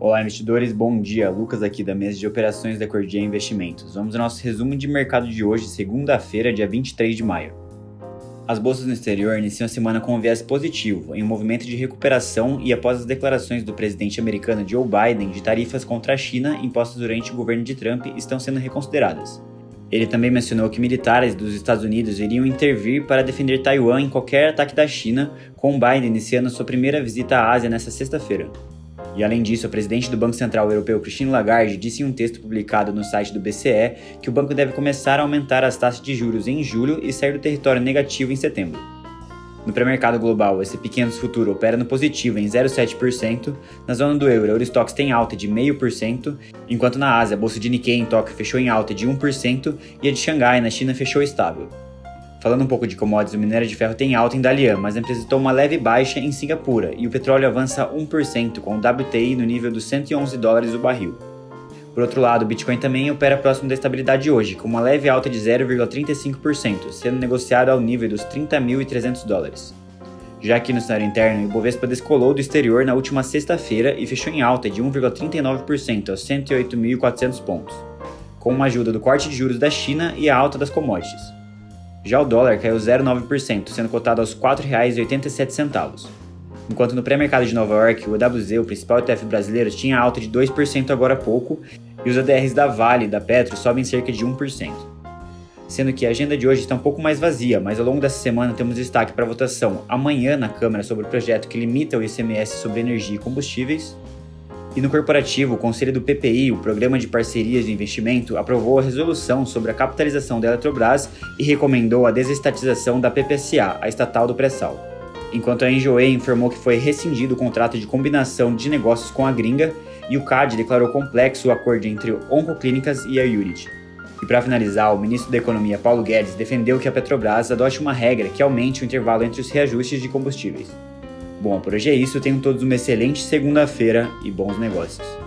Olá, investidores, bom dia. Lucas aqui da mesa de operações da Cordia Investimentos. Vamos ao nosso resumo de mercado de hoje, segunda-feira, dia 23 de maio. As bolsas no exterior iniciam a semana com um viés positivo, em um movimento de recuperação e após as declarações do presidente americano Joe Biden de tarifas contra a China impostas durante o governo de Trump estão sendo reconsideradas. Ele também mencionou que militares dos Estados Unidos iriam intervir para defender Taiwan em qualquer ataque da China, com Biden iniciando sua primeira visita à Ásia nesta sexta-feira. E além disso, a presidente do Banco Central Europeu, Christine Lagarde, disse em um texto publicado no site do BCE que o banco deve começar a aumentar as taxas de juros em julho e sair do território negativo em setembro. No pré-mercado global, esse pequeno futuro opera no positivo em 0,7%, na zona do euro, o Eurostox tem alta de 0,5%, enquanto na Ásia, a bolsa de Nikkei em Tóquio fechou em alta de 1% e a de Xangai, na China, fechou estável. Falando um pouco de commodities, o minério de ferro tem alta em Dalian, mas apresentou uma leve baixa em Singapura, e o petróleo avança 1%, com o WTI no nível dos 111 dólares o barril. Por outro lado, o Bitcoin também opera próximo da estabilidade hoje, com uma leve alta de 0,35%, sendo negociado ao nível dos 30.300 dólares. Já aqui no cenário interno, o Bovespa descolou do exterior na última sexta-feira e fechou em alta de 1,39% aos 108.400 pontos, com uma ajuda do corte de juros da China e a alta das commodities. Já o dólar caiu 0,9%, sendo cotado aos R$ 4,87. Enquanto no pré-mercado de Nova York, o EWZ, o principal ETF brasileiro, tinha alta de 2% agora há pouco, e os ADRs da Vale e da Petro sobem cerca de 1%. Sendo que a agenda de hoje está um pouco mais vazia, mas ao longo dessa semana temos destaque para votação amanhã na Câmara sobre o projeto que limita o ICMS sobre energia e combustíveis, e no corporativo, o Conselho do PPI, o Programa de Parcerias de Investimento, aprovou a resolução sobre a capitalização da Eletrobras e recomendou a desestatização da PPSA, a estatal do pré-sal. Enquanto a Enjoei informou que foi rescindido o contrato de combinação de negócios com a gringa e o CAD declarou complexo o acordo entre Oncoclínicas e a Unity. E para finalizar, o ministro da Economia Paulo Guedes defendeu que a Petrobras adote uma regra que aumente o intervalo entre os reajustes de combustíveis. Bom, por hoje é isso. Tenham todos uma excelente segunda-feira e bons negócios.